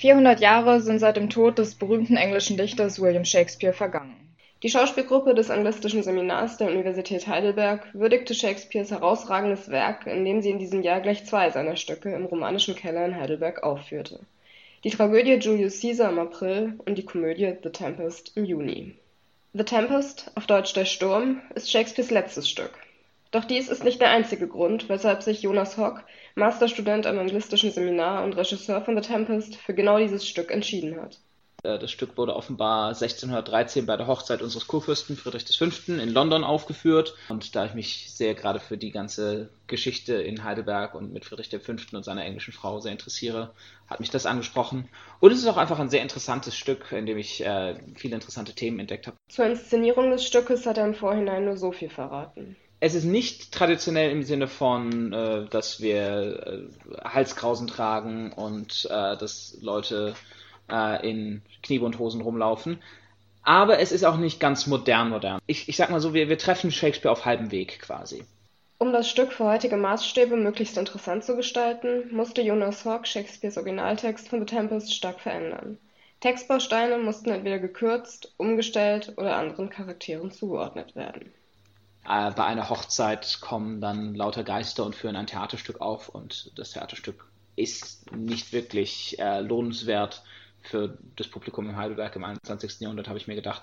400 Jahre sind seit dem Tod des berühmten englischen Dichters William Shakespeare vergangen. Die Schauspielgruppe des Anglistischen Seminars der Universität Heidelberg würdigte Shakespeares herausragendes Werk, indem sie in diesem Jahr gleich zwei seiner Stücke im romanischen Keller in Heidelberg aufführte: die Tragödie Julius Caesar im April und die Komödie The Tempest im Juni. The Tempest, auf Deutsch Der Sturm, ist Shakespeares letztes Stück doch dies ist nicht der einzige Grund, weshalb sich Jonas Hock, Masterstudent am anglistischen Seminar und Regisseur von The Tempest, für genau dieses Stück entschieden hat äh, das Stück wurde offenbar 1613 bei der Hochzeit unseres Kurfürsten Friedrich V. in London aufgeführt. Und da ich mich sehr gerade für die ganze Geschichte in Heidelberg und mit Friedrich V. und seiner englischen Frau sehr interessiere, hat mich das angesprochen. Und es ist auch einfach ein sehr interessantes Stück, in dem ich äh, viele interessante Themen entdeckt habe. Zur Inszenierung des Stückes hat er im Vorhinein nur so viel verraten es ist nicht traditionell im Sinne von, äh, dass wir äh, Halskrausen tragen und äh, dass Leute äh, in Kniebundhosen rumlaufen. Aber es ist auch nicht ganz modern modern. Ich, ich sag mal so, wir, wir treffen Shakespeare auf halbem Weg quasi. Um das Stück für heutige Maßstäbe möglichst interessant zu gestalten, musste Jonas Hawke Shakespeares Originaltext von The Tempest stark verändern. Textbausteine mussten entweder gekürzt, umgestellt oder anderen Charakteren zugeordnet werden äh, bei einer Hochzeit kommen dann lauter Geister und führen ein Theaterstück auf und das Theaterstück ist nicht wirklich äh, lohnenswert für das Publikum in Heidelberg im 21. Jahrhundert, habe ich mir gedacht.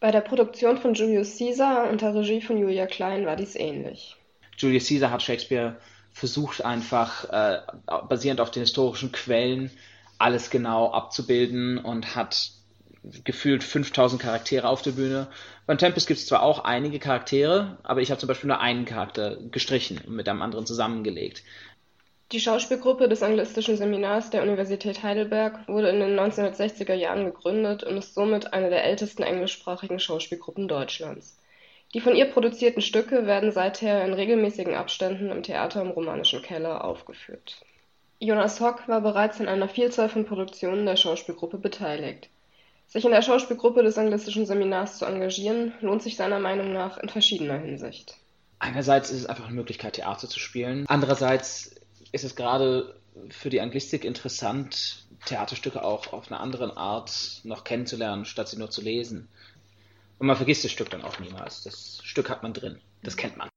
Bei der Produktion von Julius Caesar unter Regie von Julia Klein war dies ähnlich. Julius Caesar hat Shakespeare versucht einfach äh, basierend auf den historischen Quellen alles genau abzubilden und hat gefühlt 5000 Charaktere auf der Bühne. Beim Tempest gibt es zwar auch einige Charaktere, aber ich habe zum Beispiel nur einen Charakter gestrichen und mit einem anderen zusammengelegt. Die Schauspielgruppe des Anglistischen Seminars der Universität Heidelberg wurde in den 1960er Jahren gegründet und ist somit eine der ältesten englischsprachigen Schauspielgruppen Deutschlands. Die von ihr produzierten Stücke werden seither in regelmäßigen Abständen im Theater im Romanischen Keller aufgeführt. Jonas Hock war bereits an einer Vielzahl von Produktionen der Schauspielgruppe beteiligt sich in der Schauspielgruppe des Anglistischen Seminars zu engagieren, lohnt sich seiner Meinung nach in verschiedener Hinsicht. Einerseits ist es einfach eine Möglichkeit, Theater zu spielen. Andererseits ist es gerade für die Anglistik interessant, Theaterstücke auch auf eine andere Art noch kennenzulernen, statt sie nur zu lesen. Und man vergisst das Stück dann auch niemals. Das Stück hat man drin. Das kennt man.